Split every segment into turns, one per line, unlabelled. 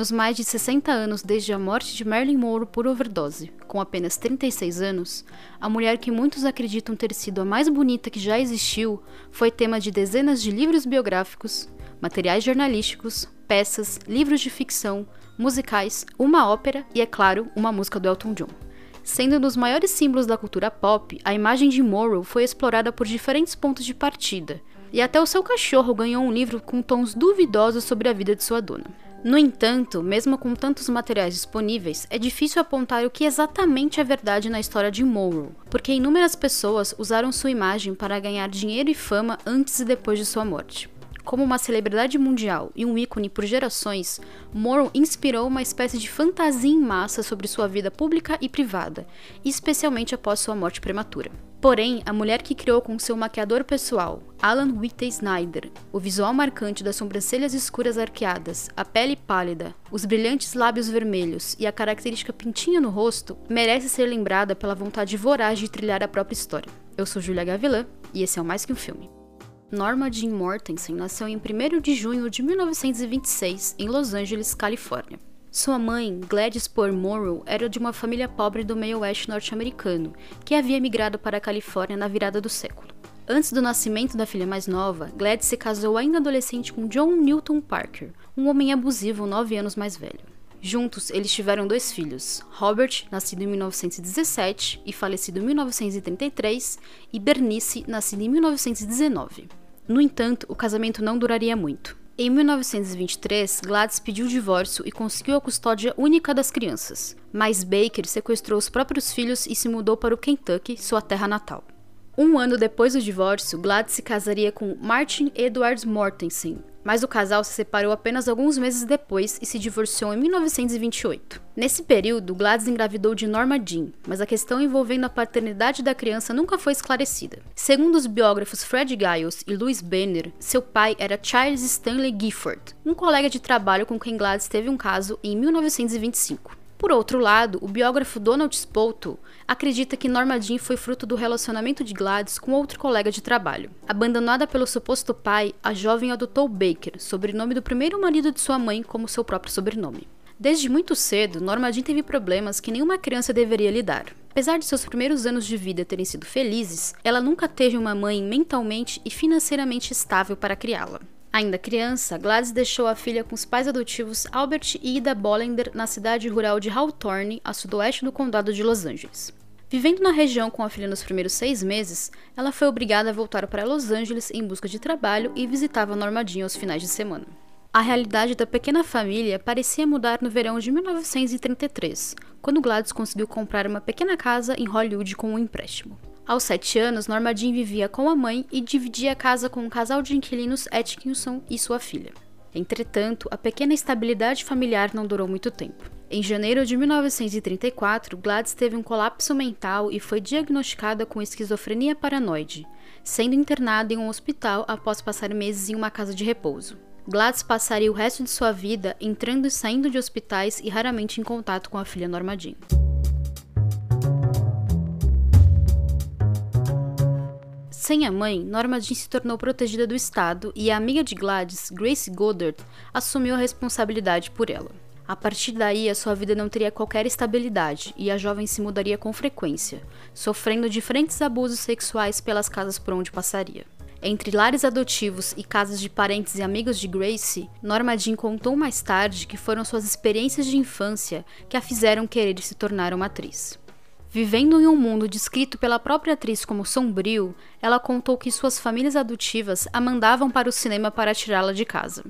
Nos mais de 60 anos desde a morte de Marilyn Monroe por overdose, com apenas 36 anos, a mulher que muitos acreditam ter sido a mais bonita que já existiu foi tema de dezenas de livros biográficos, materiais jornalísticos, peças, livros de ficção, musicais, uma ópera e, é claro, uma música do Elton John. Sendo um dos maiores símbolos da cultura pop, a imagem de Morrow foi explorada por diferentes pontos de partida, e até o seu cachorro ganhou um livro com tons duvidosos sobre a vida de sua dona. No entanto, mesmo com tantos materiais disponíveis, é difícil apontar o que exatamente é verdade na história de Morrow, porque inúmeras pessoas usaram sua imagem para ganhar dinheiro e fama antes e depois de sua morte. Como uma celebridade mundial e um ícone por gerações, Morrow inspirou uma espécie de fantasia em massa sobre sua vida pública e privada, especialmente após sua morte prematura. Porém, a mulher que criou com seu maquiador pessoal, Alan Whitney Snyder, o visual marcante das sobrancelhas escuras arqueadas, a pele pálida, os brilhantes lábios vermelhos e a característica pintinha no rosto, merece ser lembrada pela vontade voraz de trilhar a própria história. Eu sou Julia Gavilan e esse é o Mais Que Um Filme. Norma Jean Mortensen nasceu em 1 de junho de 1926 em Los Angeles, Califórnia. Sua mãe, Gladys Poor Morrow, era de uma família pobre do meio-oeste norte-americano, que havia migrado para a Califórnia na virada do século. Antes do nascimento da filha mais nova, Gladys se casou ainda adolescente com John Newton Parker, um homem abusivo nove anos mais velho. Juntos, eles tiveram dois filhos, Robert, nascido em 1917 e falecido em 1933, e Bernice, nascida em 1919. No entanto, o casamento não duraria muito. Em 1923, Gladys pediu o divórcio e conseguiu a custódia única das crianças, mas Baker sequestrou os próprios filhos e se mudou para o Kentucky, sua terra natal. Um ano depois do divórcio, Gladys se casaria com Martin Edwards Mortensen, mas o casal se separou apenas alguns meses depois e se divorciou em 1928. Nesse período, Gladys engravidou de Norma Jean, mas a questão envolvendo a paternidade da criança nunca foi esclarecida. Segundo os biógrafos Fred Giles e Louis Benner, seu pai era Charles Stanley Gifford, um colega de trabalho com quem Gladys teve um caso em 1925. Por outro lado, o biógrafo Donald Spoto acredita que Norma Jean foi fruto do relacionamento de Gladys com outro colega de trabalho. Abandonada pelo suposto pai, a jovem adotou Baker, sobrenome do primeiro marido de sua mãe, como seu próprio sobrenome. Desde muito cedo, Norma Jean teve problemas que nenhuma criança deveria lidar. Apesar de seus primeiros anos de vida terem sido felizes, ela nunca teve uma mãe mentalmente e financeiramente estável para criá-la. Ainda criança, Gladys deixou a filha com os pais adotivos Albert e Ida Bollender na cidade rural de Hawthorne, a sudoeste do condado de Los Angeles. Vivendo na região com a filha nos primeiros seis meses, ela foi obrigada a voltar para Los Angeles em busca de trabalho e visitava Norma Jean aos finais de semana. A realidade da pequena família parecia mudar no verão de 1933, quando Gladys conseguiu comprar uma pequena casa em Hollywood com um empréstimo. Aos sete anos, Norma Jean vivia com a mãe e dividia a casa com um casal de inquilinos Atkinson e sua filha. Entretanto, a pequena estabilidade familiar não durou muito tempo. Em janeiro de 1934, Gladys teve um colapso mental e foi diagnosticada com esquizofrenia paranoide, sendo internada em um hospital após passar meses em uma casa de repouso. Gladys passaria o resto de sua vida entrando e saindo de hospitais e raramente em contato com a filha Norma Jean. Sem a mãe, Norma Jean se tornou protegida do Estado e a amiga de Gladys, Grace Goddard, assumiu a responsabilidade por ela. A partir daí, a sua vida não teria qualquer estabilidade e a jovem se mudaria com frequência, sofrendo diferentes abusos sexuais pelas casas por onde passaria. Entre lares adotivos e casas de parentes e amigos de Grace, Norma Jean contou mais tarde que foram suas experiências de infância que a fizeram querer se tornar uma atriz. Vivendo em um mundo descrito pela própria atriz como sombrio, ela contou que suas famílias adotivas a mandavam para o cinema para tirá-la de casa.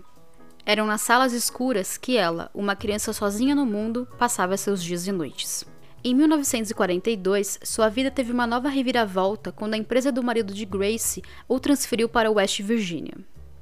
Eram nas salas escuras que ela, uma criança sozinha no mundo, passava seus dias e noites. Em 1942, sua vida teve uma nova reviravolta quando a empresa do marido de Grace o transferiu para West Virginia.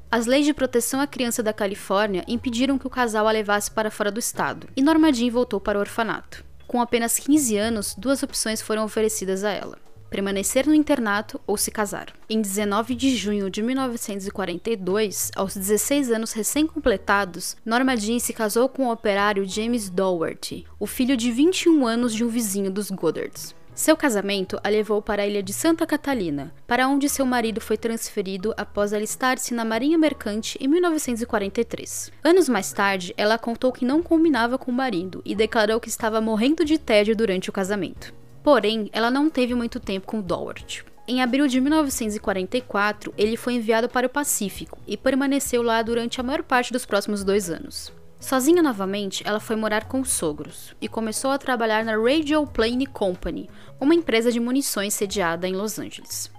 As leis de proteção à criança da Califórnia impediram que o casal a levasse para fora do estado, e Norma Jean voltou para o orfanato. Com apenas 15 anos, duas opções foram oferecidas a ela: permanecer no internato ou se casar. Em 19 de junho de 1942, aos 16 anos recém-completados, Norma Jean se casou com o operário James Dougherty, o filho de 21 anos de um vizinho dos Goddards. Seu casamento a levou para a ilha de Santa Catalina, para onde seu marido foi transferido após alistar-se na Marinha Mercante em 1943. Anos mais tarde, ela contou que não combinava com o marido e declarou que estava morrendo de tédio durante o casamento. Porém, ela não teve muito tempo com Doward. Em abril de 1944, ele foi enviado para o Pacífico e permaneceu lá durante a maior parte dos próximos dois anos. Sozinha novamente, ela foi morar com os sogros e começou a trabalhar na Radio Plane Company, uma empresa de munições sediada em Los Angeles.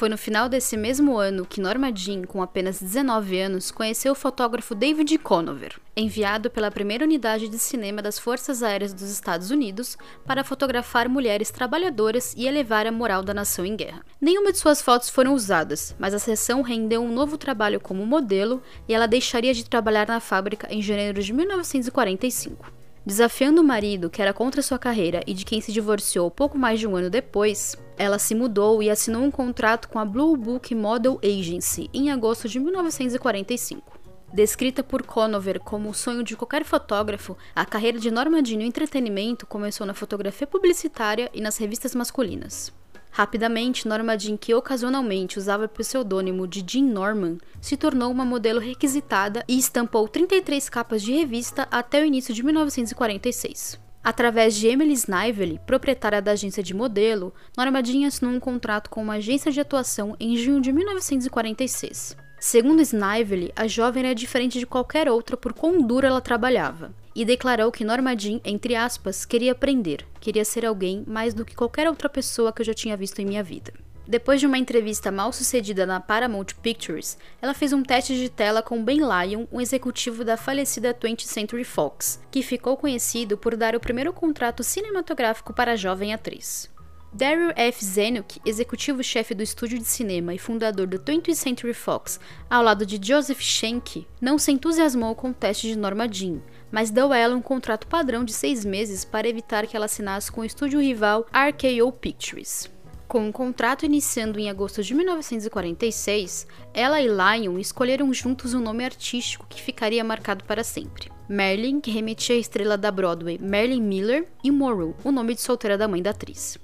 Foi no final desse mesmo ano que Norma Jean, com apenas 19 anos, conheceu o fotógrafo David Conover, enviado pela primeira unidade de cinema das Forças Aéreas dos Estados Unidos para fotografar mulheres trabalhadoras e elevar a moral da nação em guerra. Nenhuma de suas fotos foram usadas, mas a sessão rendeu um novo trabalho como modelo e ela deixaria de trabalhar na fábrica em janeiro de 1945. Desafiando o marido, que era contra sua carreira e de quem se divorciou pouco mais de um ano depois, ela se mudou e assinou um contrato com a Blue Book Model Agency em agosto de 1945. Descrita por Conover como o sonho de qualquer fotógrafo, a carreira de Norma Jean no entretenimento começou na fotografia publicitária e nas revistas masculinas. Rapidamente, Norma Jean, que ocasionalmente usava o pseudônimo de Jean Norman, se tornou uma modelo requisitada e estampou 33 capas de revista até o início de 1946. Através de Emily Snively, proprietária da agência de modelo, Norma Jean assinou um contrato com uma agência de atuação em junho de 1946. Segundo Snively, a jovem era diferente de qualquer outra por quão dura ela trabalhava e declarou que Norma Jean, entre aspas, queria aprender, queria ser alguém mais do que qualquer outra pessoa que eu já tinha visto em minha vida. Depois de uma entrevista mal sucedida na Paramount Pictures, ela fez um teste de tela com Ben Lyon, um executivo da falecida 20th Century Fox, que ficou conhecido por dar o primeiro contrato cinematográfico para a jovem atriz. Daryl F. Zanuck, executivo-chefe do estúdio de cinema e fundador do 20th Century Fox, ao lado de Joseph Schenck, não se entusiasmou com o teste de Norma Jean, mas deu a ela um contrato padrão de seis meses para evitar que ela assinasse com o estúdio rival RKO Pictures. Com o contrato iniciando em agosto de 1946, ela e Lyon escolheram juntos um nome artístico que ficaria marcado para sempre. Marilyn, que remetia à estrela da Broadway Marilyn Miller, e Morrow, o nome de solteira da mãe da atriz.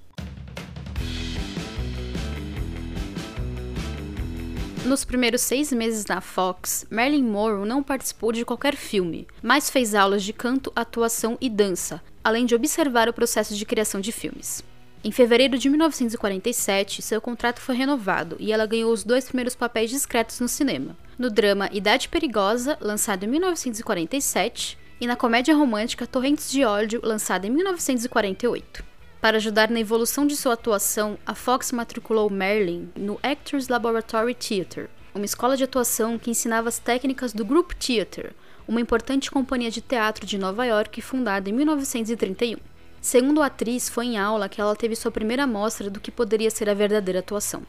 Nos primeiros seis meses na Fox, Marilyn Monroe não participou de qualquer filme, mas fez aulas de canto, atuação e dança, além de observar o processo de criação de filmes. Em fevereiro de 1947, seu contrato foi renovado e ela ganhou os dois primeiros papéis discretos no cinema: no drama Idade Perigosa, lançado em 1947, e na comédia romântica Torrentes de Ódio, lançada em 1948. Para ajudar na evolução de sua atuação, a Fox matriculou Marilyn no Actors Laboratory Theatre, uma escola de atuação que ensinava as técnicas do Group Theatre, uma importante companhia de teatro de Nova York fundada em 1931. Segundo a atriz, foi em aula que ela teve sua primeira amostra do que poderia ser a verdadeira atuação.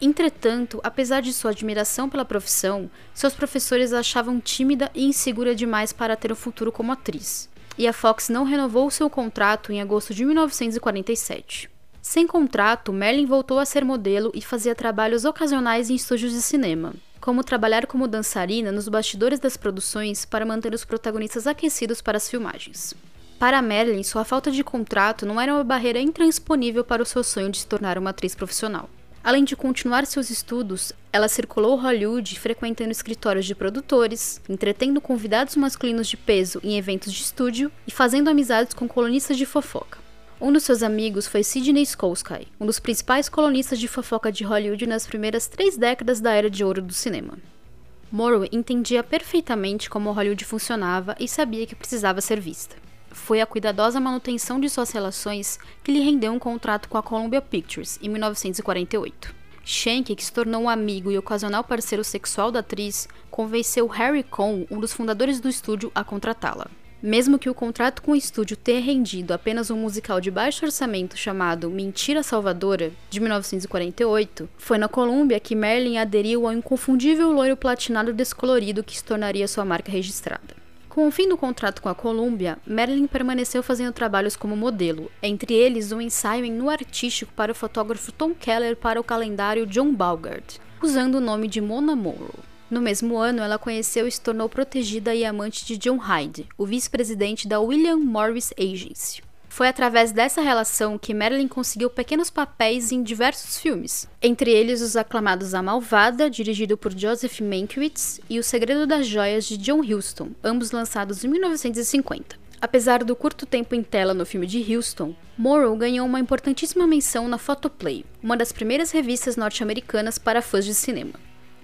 Entretanto, apesar de sua admiração pela profissão, seus professores a achavam tímida e insegura demais para ter um futuro como atriz e a Fox não renovou seu contrato em agosto de 1947. Sem contrato, Merlin voltou a ser modelo e fazia trabalhos ocasionais em estúdios de cinema, como trabalhar como dançarina nos bastidores das produções para manter os protagonistas aquecidos para as filmagens. Para Merlin, sua falta de contrato não era uma barreira intransponível para o seu sonho de se tornar uma atriz profissional. Além de continuar seus estudos, ela circulou Hollywood frequentando escritórios de produtores, entretendo convidados masculinos de peso em eventos de estúdio e fazendo amizades com colunistas de fofoca. Um dos seus amigos foi Sidney Skolsky, um dos principais colunistas de fofoca de Hollywood nas primeiras três décadas da era de ouro do cinema. Morrow entendia perfeitamente como Hollywood funcionava e sabia que precisava ser vista foi a cuidadosa manutenção de suas relações que lhe rendeu um contrato com a Columbia Pictures em 1948. Schenck, que se tornou um amigo e ocasional parceiro sexual da atriz, convenceu Harry Cohn, um dos fundadores do estúdio, a contratá-la. Mesmo que o contrato com o estúdio tenha rendido apenas um musical de baixo orçamento chamado Mentira Salvadora, de 1948, foi na Columbia que Merlin aderiu ao inconfundível loiro platinado descolorido que se tornaria sua marca registrada. Com o fim do contrato com a Columbia, Marilyn permaneceu fazendo trabalhos como modelo, entre eles um ensaio em nu artístico para o fotógrafo Tom Keller para o calendário John Balgard, usando o nome de Mona Morrow. No mesmo ano, ela conheceu e se tornou protegida e amante de John Hyde, o vice-presidente da William Morris Agency. Foi através dessa relação que Marilyn conseguiu pequenos papéis em diversos filmes, entre eles os aclamados A Malvada, dirigido por Joseph Mankiewicz, e O Segredo das Joias de John Huston, ambos lançados em 1950. Apesar do curto tempo em tela no filme de Houston, Morrow ganhou uma importantíssima menção na Photoplay, uma das primeiras revistas norte-americanas para fãs de cinema.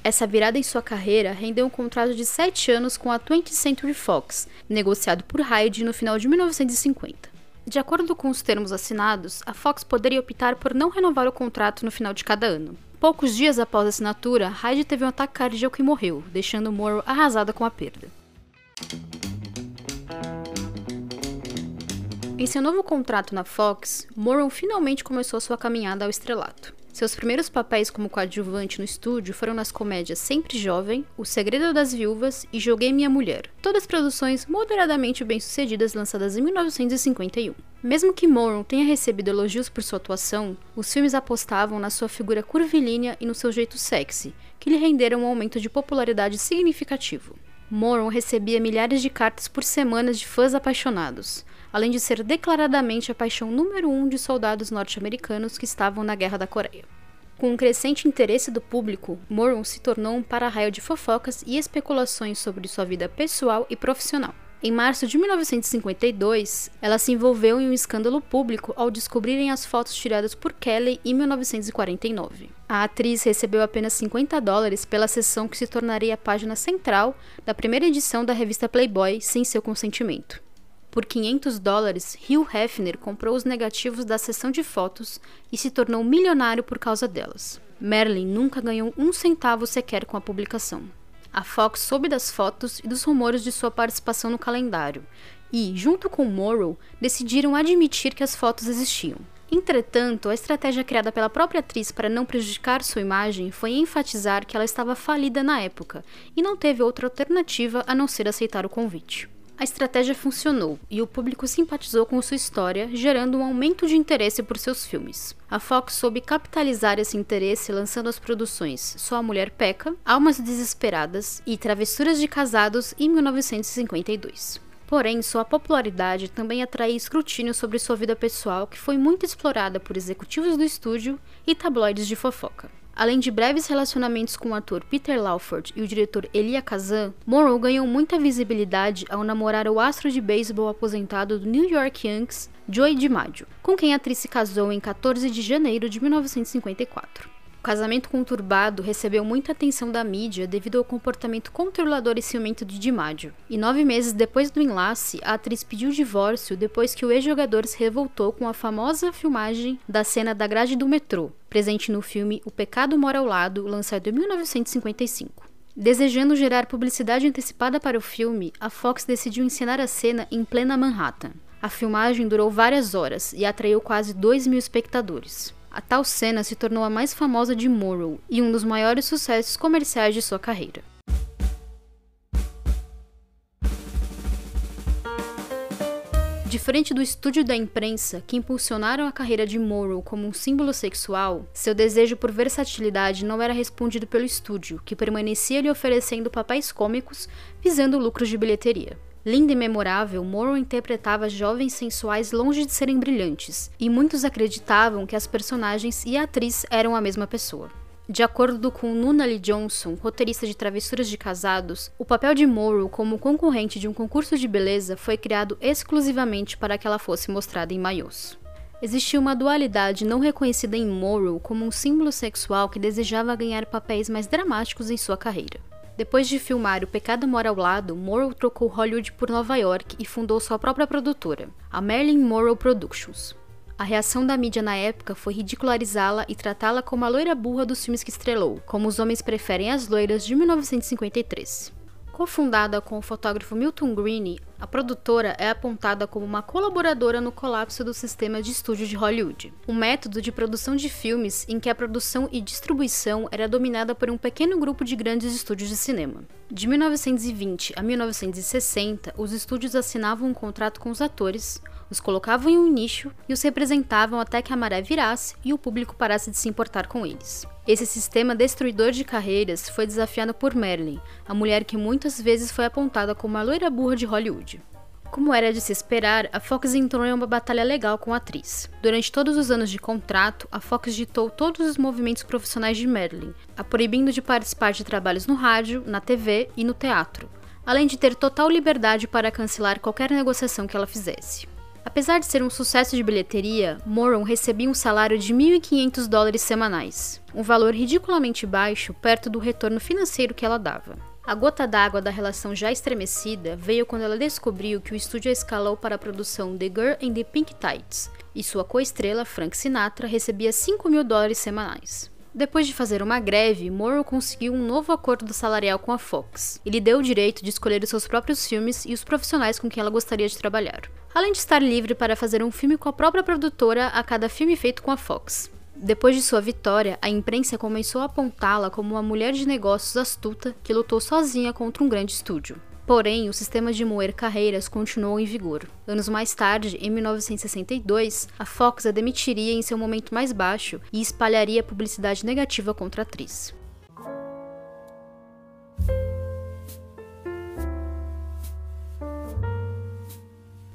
Essa virada em sua carreira rendeu um contrato de 7 anos com a 20th Century Fox, negociado por Hyde no final de 1950. De acordo com os termos assinados, a Fox poderia optar por não renovar o contrato no final de cada ano. Poucos dias após a assinatura, Hyde teve um ataque cardíaco e morreu, deixando Morrow arrasada com a perda. Em seu novo contrato na Fox, Morrow finalmente começou sua caminhada ao estrelato. Seus primeiros papéis como coadjuvante no estúdio foram nas comédias Sempre Jovem, O Segredo das Viúvas e Joguei Minha Mulher, todas produções moderadamente bem-sucedidas lançadas em 1951. Mesmo que Morrow tenha recebido elogios por sua atuação, os filmes apostavam na sua figura curvilínea e no seu jeito sexy, que lhe renderam um aumento de popularidade significativo. Morrow recebia milhares de cartas por semana de fãs apaixonados, além de ser declaradamente a paixão número um de soldados norte-americanos que estavam na Guerra da Coreia. Com um crescente interesse do público, Morrow se tornou um para-raio de fofocas e especulações sobre sua vida pessoal e profissional. Em março de 1952, ela se envolveu em um escândalo público ao descobrirem as fotos tiradas por Kelly em 1949. A atriz recebeu apenas 50 dólares pela sessão que se tornaria a página central da primeira edição da revista Playboy sem seu consentimento. Por 500 dólares, Hugh Hefner comprou os negativos da sessão de fotos e se tornou milionário por causa delas. Merlin nunca ganhou um centavo sequer com a publicação. A Fox soube das fotos e dos rumores de sua participação no calendário e, junto com Morrow, decidiram admitir que as fotos existiam. Entretanto, a estratégia criada pela própria atriz para não prejudicar sua imagem foi enfatizar que ela estava falida na época e não teve outra alternativa a não ser aceitar o convite. A estratégia funcionou e o público simpatizou com sua história, gerando um aumento de interesse por seus filmes. A Fox soube capitalizar esse interesse lançando as produções Só a Mulher Peca, Almas Desesperadas e Travessuras de Casados em 1952. Porém, sua popularidade também atraía escrutínio sobre sua vida pessoal, que foi muito explorada por executivos do estúdio e tabloides de fofoca. Além de breves relacionamentos com o ator Peter Lawford e o diretor Elia Kazan, Morrow ganhou muita visibilidade ao namorar o astro de beisebol aposentado do New York Yankees, Joey DiMaggio, com quem a atriz se casou em 14 de janeiro de 1954. O casamento conturbado recebeu muita atenção da mídia devido ao comportamento controlador e ciumento de DiMaggio. E nove meses depois do enlace, a atriz pediu divórcio depois que o ex-jogador se revoltou com a famosa filmagem da cena da grade do metrô, presente no filme O Pecado Mora ao Lado, lançado em 1955. Desejando gerar publicidade antecipada para o filme, a Fox decidiu encenar a cena em plena Manhattan. A filmagem durou várias horas e atraiu quase 2 mil espectadores. A tal cena se tornou a mais famosa de Morrow e um dos maiores sucessos comerciais de sua carreira. Diferente do estúdio da imprensa, que impulsionaram a carreira de Morrow como um símbolo sexual, seu desejo por versatilidade não era respondido pelo estúdio, que permanecia lhe oferecendo papéis cômicos visando lucros de bilheteria. Linda e memorável, Morrow interpretava jovens sensuais longe de serem brilhantes, e muitos acreditavam que as personagens e a atriz eram a mesma pessoa. De acordo com Nunnally Johnson, roteirista de Travessuras de Casados, o papel de Morrow como concorrente de um concurso de beleza foi criado exclusivamente para que ela fosse mostrada em maiôs. Existia uma dualidade não reconhecida em Morrow como um símbolo sexual que desejava ganhar papéis mais dramáticos em sua carreira. Depois de filmar O Pecado Mora ao Lado, Morrow trocou Hollywood por Nova York e fundou sua própria produtora, a Marilyn Morrow Productions. A reação da mídia na época foi ridicularizá-la e tratá-la como a loira burra dos filmes que estrelou, como Os Homens Preferem as Loiras de 1953. Cofundada com o fotógrafo Milton Greene, a produtora é apontada como uma colaboradora no colapso do sistema de estúdio de Hollywood, um método de produção de filmes em que a produção e distribuição era dominada por um pequeno grupo de grandes estúdios de cinema. De 1920 a 1960, os estúdios assinavam um contrato com os atores, os colocavam em um nicho e os representavam até que a maré virasse e o público parasse de se importar com eles. Esse sistema destruidor de carreiras foi desafiado por Marilyn, a mulher que muitas vezes foi apontada como a loira burra de Hollywood. Como era de se esperar, a Fox entrou em uma batalha legal com a atriz. Durante todos os anos de contrato, a Fox ditou todos os movimentos profissionais de Marilyn, a proibindo de participar de trabalhos no rádio, na TV e no teatro, além de ter total liberdade para cancelar qualquer negociação que ela fizesse. Apesar de ser um sucesso de bilheteria, Moron recebia um salário de 1.500 dólares semanais, um valor ridiculamente baixo perto do retorno financeiro que ela dava. A gota d'água da relação já estremecida veio quando ela descobriu que o estúdio a escalou para a produção The Girl in the Pink Tights, e sua co-estrela, Frank Sinatra, recebia 5 mil dólares semanais. Depois de fazer uma greve, Morrow conseguiu um novo acordo salarial com a Fox. Ele deu o direito de escolher os seus próprios filmes e os profissionais com quem ela gostaria de trabalhar, além de estar livre para fazer um filme com a própria produtora a cada filme feito com a Fox. Depois de sua vitória, a imprensa começou a apontá-la como uma mulher de negócios astuta que lutou sozinha contra um grande estúdio. Porém, o sistema de moer carreiras continuou em vigor. Anos mais tarde, em 1962, a Fox a demitiria em seu momento mais baixo e espalharia publicidade negativa contra a atriz.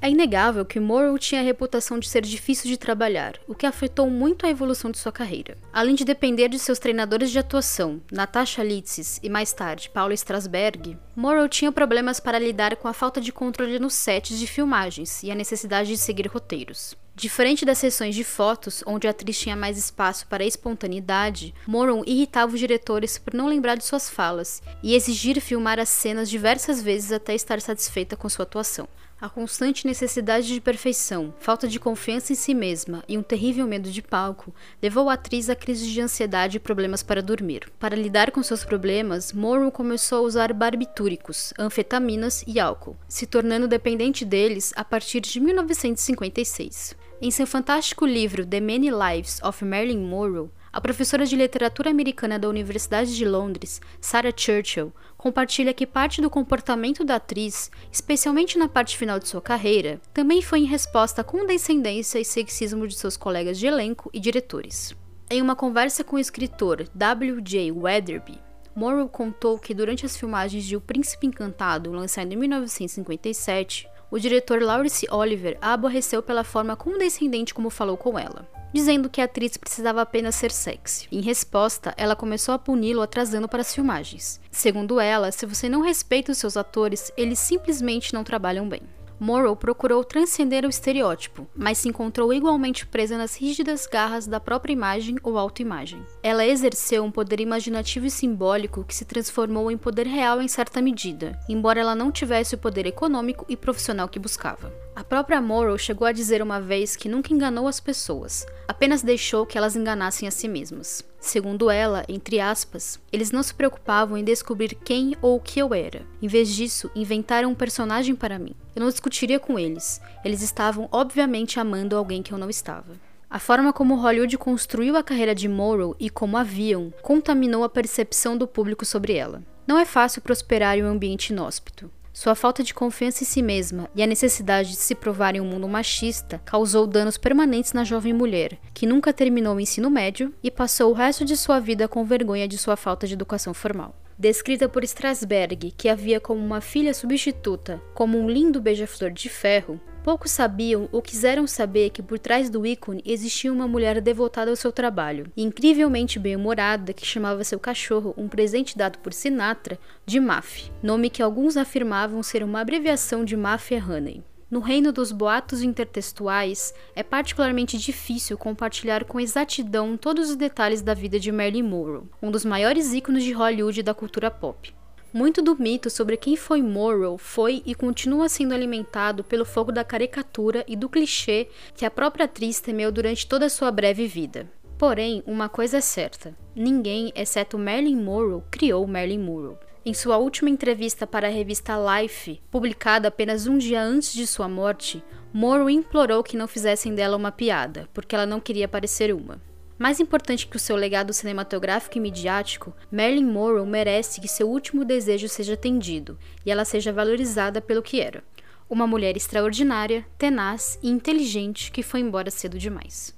É inegável que Morrow tinha a reputação de ser difícil de trabalhar, o que afetou muito a evolução de sua carreira. Além de depender de seus treinadores de atuação, Natasha Litzis e mais tarde Paula Strasberg, Morrow tinha problemas para lidar com a falta de controle nos sets de filmagens e a necessidade de seguir roteiros. Diferente das sessões de fotos, onde a atriz tinha mais espaço para espontaneidade, Moron irritava os diretores por não lembrar de suas falas e exigir filmar as cenas diversas vezes até estar satisfeita com sua atuação. A constante necessidade de perfeição, falta de confiança em si mesma e um terrível medo de palco levou a atriz a crises de ansiedade e problemas para dormir. Para lidar com seus problemas, Morrow começou a usar barbitúricos, anfetaminas e álcool, se tornando dependente deles a partir de 1956. Em seu fantástico livro The Many Lives of Marilyn Monroe, a professora de literatura americana da Universidade de Londres, Sarah Churchill, compartilha que parte do comportamento da atriz, especialmente na parte final de sua carreira, também foi em resposta à condescendência e sexismo de seus colegas de elenco e diretores. Em uma conversa com o escritor W.J. Weatherby, Morrow contou que durante as filmagens de O Príncipe Encantado, lançado em 1957, o diretor Laurence Oliver a aborreceu pela forma condescendente como falou com ela dizendo que a atriz precisava apenas ser sexy. Em resposta, ela começou a puni-lo atrasando para as filmagens. Segundo ela, se você não respeita os seus atores, eles simplesmente não trabalham bem. Morrow procurou transcender o estereótipo, mas se encontrou igualmente presa nas rígidas garras da própria imagem ou autoimagem. Ela exerceu um poder imaginativo e simbólico que se transformou em poder real em certa medida, embora ela não tivesse o poder econômico e profissional que buscava. A própria Morrow chegou a dizer uma vez que nunca enganou as pessoas, apenas deixou que elas enganassem a si mesmas. Segundo ela, entre aspas, eles não se preocupavam em descobrir quem ou o que eu era. Em vez disso, inventaram um personagem para mim. Eu não discutiria com eles. Eles estavam obviamente amando alguém que eu não estava. A forma como Hollywood construiu a carreira de Morrow e como haviam contaminou a percepção do público sobre ela. Não é fácil prosperar em um ambiente inóspito. Sua falta de confiança em si mesma e a necessidade de se provar em um mundo machista causou danos permanentes na jovem mulher, que nunca terminou o ensino médio e passou o resto de sua vida com vergonha de sua falta de educação formal. Descrita por Strasberg, que havia como uma filha substituta, como um lindo beija-flor de ferro, Poucos sabiam ou quiseram saber que por trás do ícone existia uma mulher devotada ao seu trabalho, incrivelmente bem-humorada, que chamava seu cachorro, um presente dado por Sinatra, de Maff, nome que alguns afirmavam ser uma abreviação de Mafia Honey. No reino dos boatos intertextuais, é particularmente difícil compartilhar com exatidão todos os detalhes da vida de Marilyn Monroe, um dos maiores ícones de Hollywood e da cultura pop. Muito do mito sobre quem foi Morrow foi e continua sendo alimentado pelo fogo da caricatura e do clichê que a própria atriz temeu durante toda a sua breve vida. Porém, uma coisa é certa: ninguém, exceto Marilyn Monroe, criou Marilyn Monroe. Em sua última entrevista para a revista Life, publicada apenas um dia antes de sua morte, Monroe implorou que não fizessem dela uma piada, porque ela não queria parecer uma. Mais importante que o seu legado cinematográfico e midiático, Marilyn Monroe merece que seu último desejo seja atendido e ela seja valorizada pelo que era. Uma mulher extraordinária, tenaz e inteligente que foi embora cedo demais.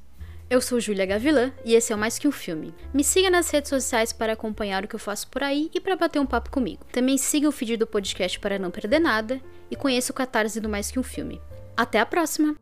Eu sou Júlia Gavilã e esse é o Mais Que Um Filme. Me siga nas redes sociais para acompanhar o que eu faço por aí e para bater um papo comigo. Também siga o feed do podcast para não perder nada e conheça o catarse do Mais Que Um Filme. Até a próxima!